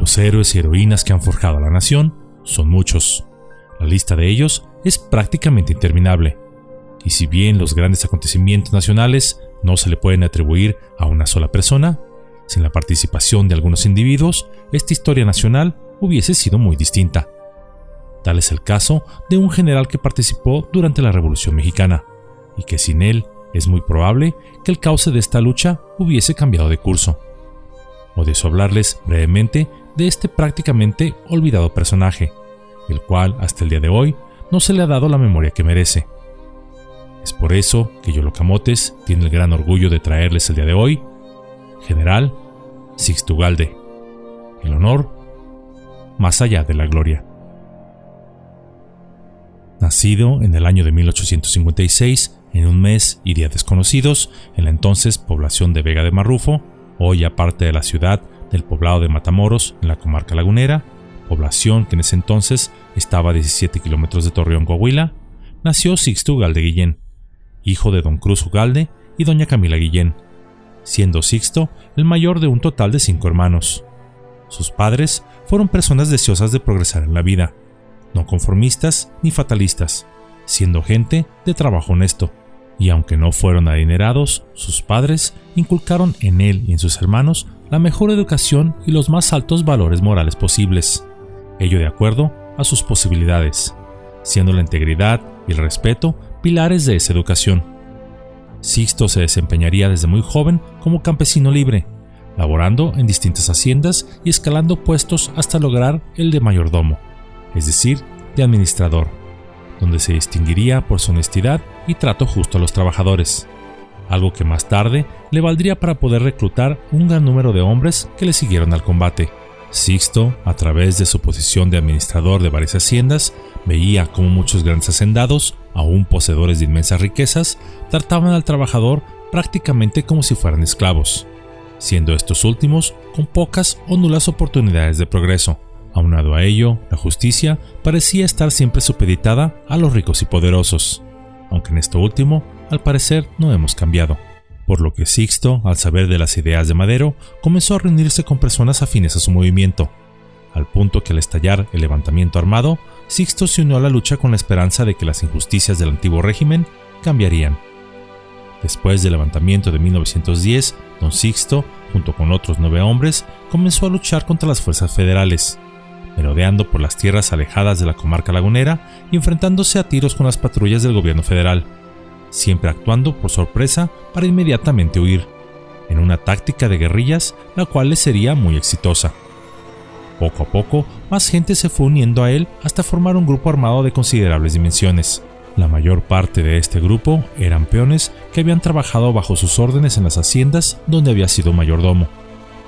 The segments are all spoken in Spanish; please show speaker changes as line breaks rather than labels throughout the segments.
Los héroes y heroínas que han forjado a la nación son muchos. La lista de ellos es prácticamente interminable. Y si bien los grandes acontecimientos nacionales no se le pueden atribuir a una sola persona, sin la participación de algunos individuos, esta historia nacional hubiese sido muy distinta. Tal es el caso de un general que participó durante la Revolución Mexicana, y que sin él es muy probable que el cauce de esta lucha hubiese cambiado de curso. O de hablarles brevemente de este prácticamente olvidado personaje, el cual hasta el día de hoy no se le ha dado la memoria que merece. Es por eso que Yolocamotes tiene el gran orgullo de traerles el día de hoy, General Sixto Galde, el honor más allá de la gloria. Nacido en el año de 1856, en un mes y día desconocidos, en la entonces población de Vega de Marrufo, hoy aparte de la ciudad del poblado de Matamoros, en la comarca lagunera, población que en ese entonces estaba a 17 kilómetros de Torreón, Coahuila, nació Sixto Ugalde Guillén, hijo de don Cruz Ugalde y doña Camila Guillén, siendo Sixto el mayor de un total de cinco hermanos. Sus padres fueron personas deseosas de progresar en la vida, no conformistas ni fatalistas, siendo gente de trabajo honesto. Y aunque no fueron adinerados, sus padres inculcaron en él y en sus hermanos la mejor educación y los más altos valores morales posibles, ello de acuerdo a sus posibilidades, siendo la integridad y el respeto pilares de esa educación. Sixto se desempeñaría desde muy joven como campesino libre, laborando en distintas haciendas y escalando puestos hasta lograr el de mayordomo, es decir, de administrador, donde se distinguiría por su honestidad y trato justo a los trabajadores, algo que más tarde le valdría para poder reclutar un gran número de hombres que le siguieron al combate. Sixto, a través de su posición de administrador de varias haciendas, veía como muchos grandes hacendados, aún poseedores de inmensas riquezas, trataban al trabajador prácticamente como si fueran esclavos, siendo estos últimos con pocas o nulas oportunidades de progreso. Aunado a ello, la justicia parecía estar siempre supeditada a los ricos y poderosos, aunque en esto último, al parecer, no hemos cambiado. Por lo que Sixto, al saber de las ideas de Madero, comenzó a reunirse con personas afines a su movimiento, al punto que al estallar el levantamiento armado, Sixto se unió a la lucha con la esperanza de que las injusticias del antiguo régimen cambiarían. Después del levantamiento de 1910, don Sixto, junto con otros nueve hombres, comenzó a luchar contra las fuerzas federales, merodeando por las tierras alejadas de la comarca lagunera y enfrentándose a tiros con las patrullas del gobierno federal, siempre actuando por sorpresa para inmediatamente huir, en una táctica de guerrillas la cual le sería muy exitosa. Poco a poco, más gente se fue uniendo a él hasta formar un grupo armado de considerables dimensiones. La mayor parte de este grupo eran peones que habían trabajado bajo sus órdenes en las haciendas donde había sido mayordomo,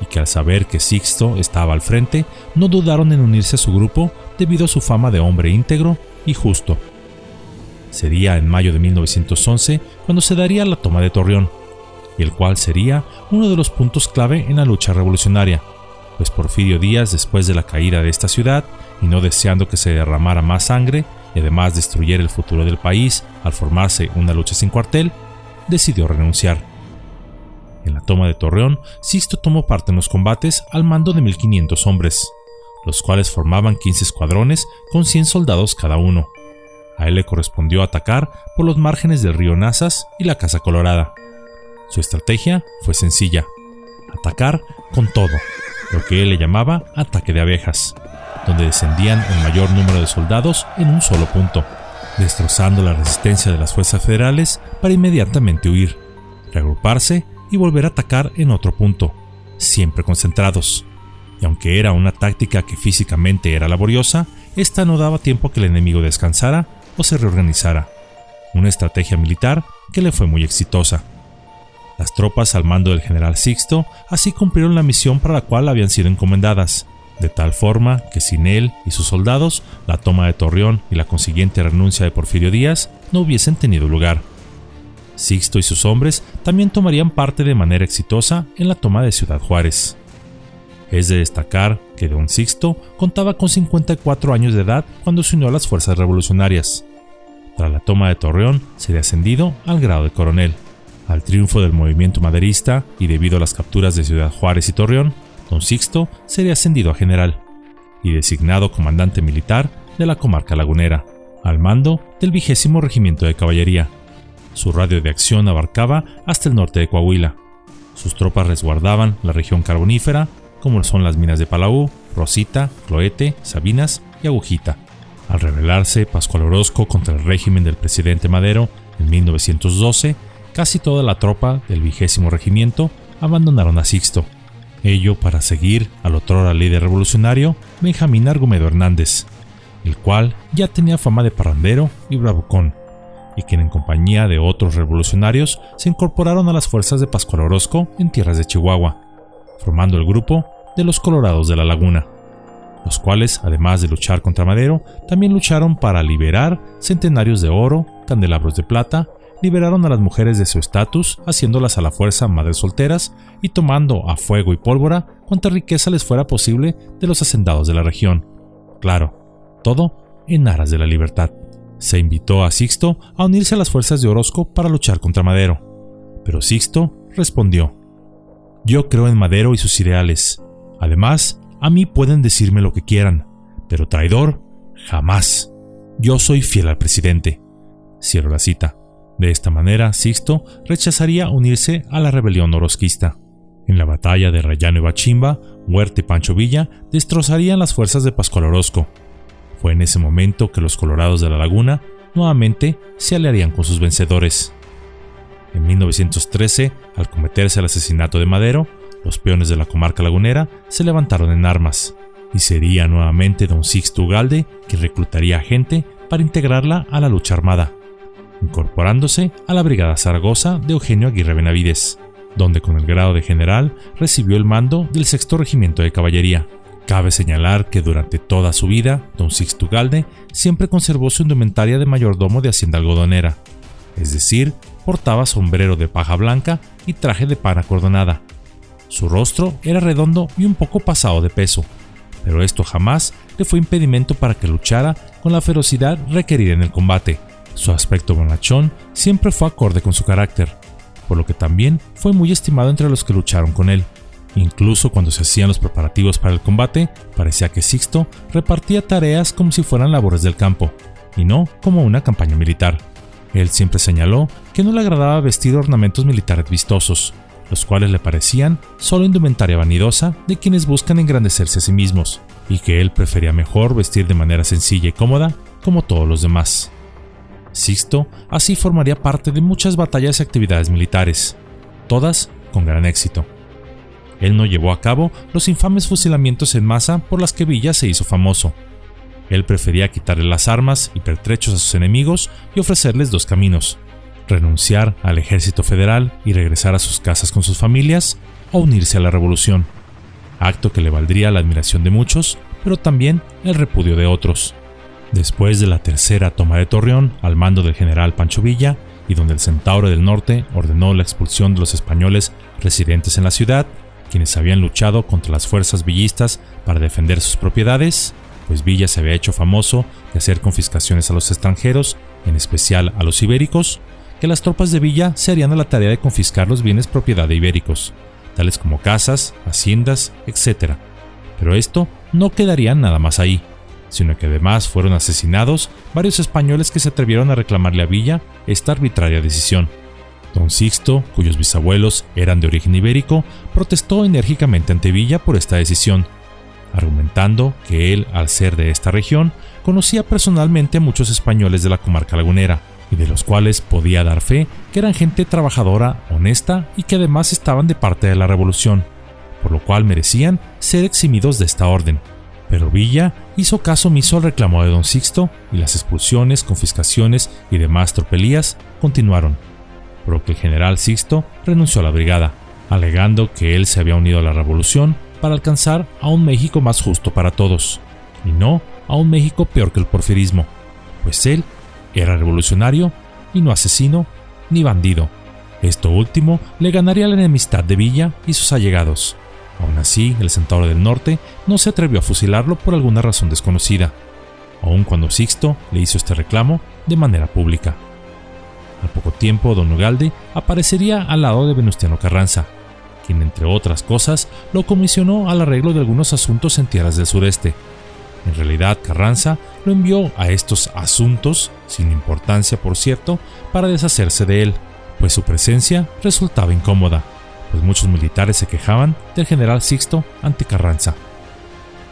y que al saber que Sixto estaba al frente, no dudaron en unirse a su grupo debido a su fama de hombre íntegro y justo. Sería en mayo de 1911 cuando se daría la toma de Torreón, y el cual sería uno de los puntos clave en la lucha revolucionaria, pues Porfirio Díaz, después de la caída de esta ciudad, y no deseando que se derramara más sangre, y además destruyera el futuro del país al formarse una lucha sin cuartel, decidió renunciar. En la toma de Torreón, Sixto tomó parte en los combates al mando de 1500 hombres, los cuales formaban 15 escuadrones con 100 soldados cada uno. A él le correspondió atacar por los márgenes del río Nazas y la Casa Colorada. Su estrategia fue sencilla, atacar con todo, lo que él le llamaba ataque de abejas, donde descendían el mayor número de soldados en un solo punto, destrozando la resistencia de las fuerzas federales para inmediatamente huir, reagruparse y volver a atacar en otro punto, siempre concentrados. Y aunque era una táctica que físicamente era laboriosa, esta no daba tiempo a que el enemigo descansara o se reorganizara. Una estrategia militar que le fue muy exitosa. Las tropas al mando del general Sixto así cumplieron la misión para la cual habían sido encomendadas, de tal forma que sin él y sus soldados, la toma de Torreón y la consiguiente renuncia de Porfirio Díaz no hubiesen tenido lugar. Sixto y sus hombres también tomarían parte de manera exitosa en la toma de Ciudad Juárez. Es de destacar que don Sixto contaba con 54 años de edad cuando se unió a las fuerzas revolucionarias. Tras la toma de Torreón, sería ascendido al grado de coronel. Al triunfo del movimiento maderista y debido a las capturas de Ciudad Juárez y Torreón, don Sixto sería ascendido a general y designado comandante militar de la comarca lagunera, al mando del vigésimo regimiento de caballería. Su radio de acción abarcaba hasta el norte de Coahuila. Sus tropas resguardaban la región carbonífera, como son las minas de Palau, Rosita, Cloete, Sabinas y Agujita. Al rebelarse Pascual Orozco contra el régimen del presidente Madero en 1912, casi toda la tropa del vigésimo regimiento abandonaron a Sixto, ello para seguir al otrora líder revolucionario Benjamín Argumedo Hernández, el cual ya tenía fama de parrandero y bravucón, y quien en compañía de otros revolucionarios se incorporaron a las fuerzas de Pascual Orozco en tierras de Chihuahua, formando el grupo de los Colorados de la Laguna, los cuales, además de luchar contra Madero, también lucharon para liberar centenarios de oro, candelabros de plata liberaron a las mujeres de su estatus, haciéndolas a la fuerza madres solteras y tomando a fuego y pólvora cuanta riqueza les fuera posible de los hacendados de la región. Claro, todo en aras de la libertad. Se invitó a Sixto a unirse a las fuerzas de Orozco para luchar contra Madero. Pero Sixto respondió, Yo creo en Madero y sus ideales. Además, a mí pueden decirme lo que quieran, pero traidor, jamás. Yo soy fiel al presidente. Cierro la cita. De esta manera, Sixto rechazaría unirse a la rebelión orosquista. En la batalla de Rayano y Bachimba, Huerta y Pancho Villa destrozarían las fuerzas de Pascual Orozco. Fue en ese momento que los colorados de la laguna nuevamente se aliarían con sus vencedores. En 1913, al cometerse el asesinato de Madero, los peones de la comarca lagunera se levantaron en armas, y sería nuevamente don Sixto Ugalde quien reclutaría gente para integrarla a la lucha armada incorporándose a la Brigada Zaragoza de Eugenio Aguirre Benavides, donde con el grado de general recibió el mando del sexto regimiento de caballería. Cabe señalar que durante toda su vida, don Sixto Galde siempre conservó su indumentaria de mayordomo de hacienda algodonera, es decir, portaba sombrero de paja blanca y traje de pana cordonada. Su rostro era redondo y un poco pasado de peso, pero esto jamás le fue impedimento para que luchara con la ferocidad requerida en el combate, su aspecto bonachón siempre fue acorde con su carácter, por lo que también fue muy estimado entre los que lucharon con él. Incluso cuando se hacían los preparativos para el combate, parecía que Sixto repartía tareas como si fueran labores del campo, y no como una campaña militar. Él siempre señaló que no le agradaba vestir ornamentos militares vistosos, los cuales le parecían solo indumentaria vanidosa de quienes buscan engrandecerse a sí mismos, y que él prefería mejor vestir de manera sencilla y cómoda como todos los demás. Sixto así formaría parte de muchas batallas y actividades militares, todas con gran éxito. Él no llevó a cabo los infames fusilamientos en masa por las que Villa se hizo famoso. Él prefería quitarle las armas y pertrechos a sus enemigos y ofrecerles dos caminos, renunciar al ejército federal y regresar a sus casas con sus familias, o unirse a la revolución, acto que le valdría la admiración de muchos, pero también el repudio de otros. Después de la tercera toma de Torreón al mando del general Pancho Villa, y donde el Centauro del Norte ordenó la expulsión de los españoles residentes en la ciudad, quienes habían luchado contra las fuerzas villistas para defender sus propiedades, pues Villa se había hecho famoso de hacer confiscaciones a los extranjeros, en especial a los ibéricos, que las tropas de Villa se harían a la tarea de confiscar los bienes propiedad de ibéricos, tales como casas, haciendas, etc. Pero esto no quedaría nada más ahí sino que además fueron asesinados varios españoles que se atrevieron a reclamarle a Villa esta arbitraria decisión. Don Sixto, cuyos bisabuelos eran de origen ibérico, protestó enérgicamente ante Villa por esta decisión, argumentando que él, al ser de esta región, conocía personalmente a muchos españoles de la comarca lagunera, y de los cuales podía dar fe que eran gente trabajadora, honesta y que además estaban de parte de la revolución, por lo cual merecían ser eximidos de esta orden. Pero Villa hizo caso omiso al reclamo de don Sixto y las expulsiones, confiscaciones y demás tropelías continuaron, por lo que el general Sixto renunció a la brigada, alegando que él se había unido a la revolución para alcanzar a un México más justo para todos, y no a un México peor que el porfirismo, pues él era revolucionario y no asesino ni bandido. Esto último le ganaría la enemistad de Villa y sus allegados. Aún así, el Centauro del Norte no se atrevió a fusilarlo por alguna razón desconocida, aun cuando Sixto le hizo este reclamo de manera pública. Al poco tiempo, don Ugalde aparecería al lado de Venustiano Carranza, quien entre otras cosas lo comisionó al arreglo de algunos asuntos en tierras del sureste. En realidad Carranza lo envió a estos asuntos, sin importancia por cierto, para deshacerse de él, pues su presencia resultaba incómoda, pues muchos militares se quejaban del general Sixto ante Carranza.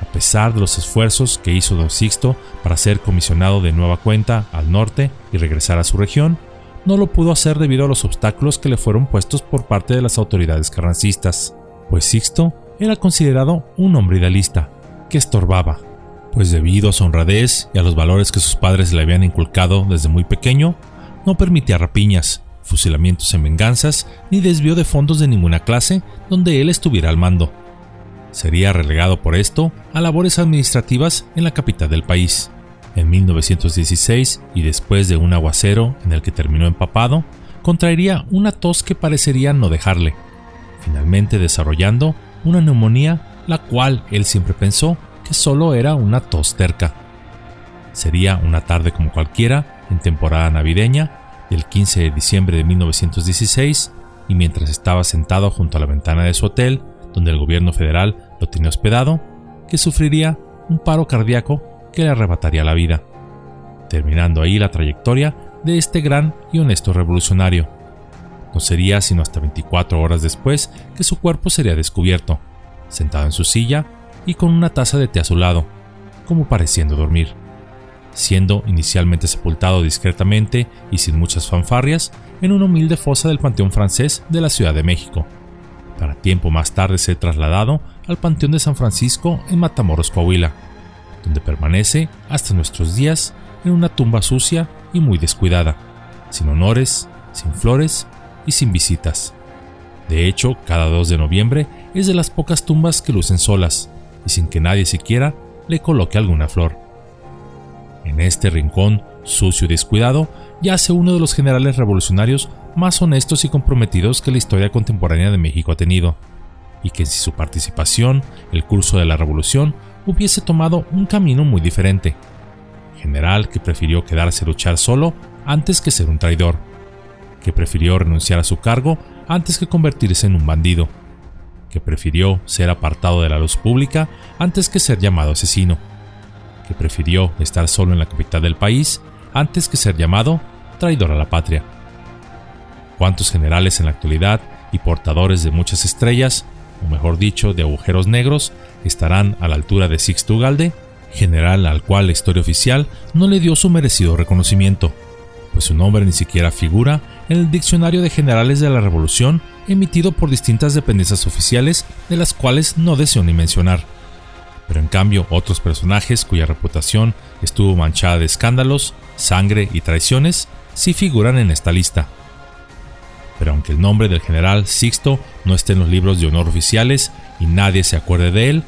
A pesar de los esfuerzos que hizo don Sixto para ser comisionado de nueva cuenta al norte y regresar a su región, no lo pudo hacer debido a los obstáculos que le fueron puestos por parte de las autoridades carrancistas, pues Sixto era considerado un hombre idealista, que estorbaba, pues debido a su honradez y a los valores que sus padres le habían inculcado desde muy pequeño, no permitía rapiñas, fusilamientos en venganzas ni desvío de fondos de ninguna clase donde él estuviera al mando. Sería relegado por esto a labores administrativas en la capital del país. En 1916, y después de un aguacero en el que terminó empapado, contraería una tos que parecería no dejarle, finalmente desarrollando una neumonía la cual él siempre pensó que solo era una tos terca. Sería una tarde como cualquiera, en temporada navideña, del 15 de diciembre de 1916, y mientras estaba sentado junto a la ventana de su hotel, donde el gobierno federal lo tenía hospedado, que sufriría un paro cardíaco que le arrebataría la vida, terminando ahí la trayectoria de este gran y honesto revolucionario. No sería sino hasta 24 horas después que su cuerpo sería descubierto, sentado en su silla y con una taza de té a su lado, como pareciendo dormir, siendo inicialmente sepultado discretamente y sin muchas fanfarrias en una humilde fosa del Panteón francés de la Ciudad de México, para tiempo más tarde ser trasladado al Panteón de San Francisco en Matamoros, Coahuila, donde permanece hasta nuestros días en una tumba sucia y muy descuidada, sin honores, sin flores y sin visitas. De hecho, cada 2 de noviembre es de las pocas tumbas que lucen solas, y sin que nadie siquiera le coloque alguna flor. En este rincón, sucio y descuidado, yace uno de los generales revolucionarios más honestos y comprometidos que la historia contemporánea de México ha tenido, y que sin su participación, el curso de la revolución hubiese tomado un camino muy diferente. General que prefirió quedarse a luchar solo antes que ser un traidor, que prefirió renunciar a su cargo antes que convertirse en un bandido, que prefirió ser apartado de la luz pública antes que ser llamado asesino, que prefirió estar solo en la capital del país antes que ser llamado traidor a la patria. ¿Cuántos generales en la actualidad y portadores de muchas estrellas, o mejor dicho, de agujeros negros, estarán a la altura de Sixto Ugalde, general al cual la historia oficial no le dio su merecido reconocimiento, pues su nombre ni siquiera figura en el diccionario de generales de la Revolución emitido por distintas dependencias oficiales de las cuales no deseo ni mencionar. Pero en cambio otros personajes cuya reputación estuvo manchada de escándalos, sangre y traiciones sí figuran en esta lista. Pero aunque el nombre del general Sixto no esté en los libros de honor oficiales y nadie se acuerde de él,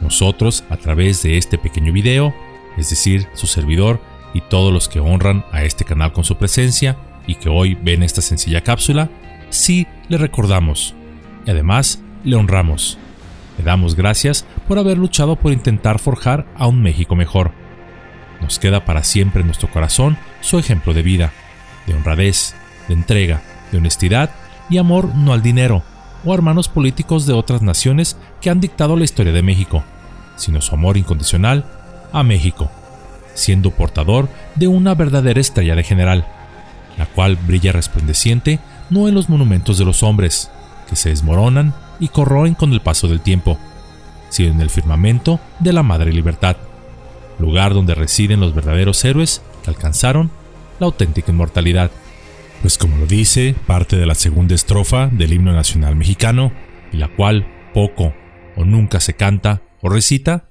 nosotros a través de este pequeño video, es decir, su servidor y todos los que honran a este canal con su presencia y que hoy ven esta sencilla cápsula, sí le recordamos y además le honramos. Le damos gracias por haber luchado por intentar forjar a un México mejor. Nos queda para siempre en nuestro corazón su ejemplo de vida, de honradez, de entrega, de honestidad y amor no al dinero o hermanos políticos de otras naciones que han dictado la historia de México, sino su amor incondicional a México, siendo portador de una verdadera estrella de general, la cual brilla resplandeciente no en los monumentos de los hombres, que se desmoronan y corroen con el paso del tiempo, sino en el firmamento de la Madre Libertad, lugar donde residen los verdaderos héroes que alcanzaron la auténtica inmortalidad. Pues como lo dice parte de la segunda estrofa del himno nacional mexicano, y la cual poco o nunca se canta o recita,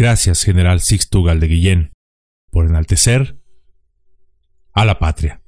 Gracias, general Sixto de Guillén, por enaltecer a la patria.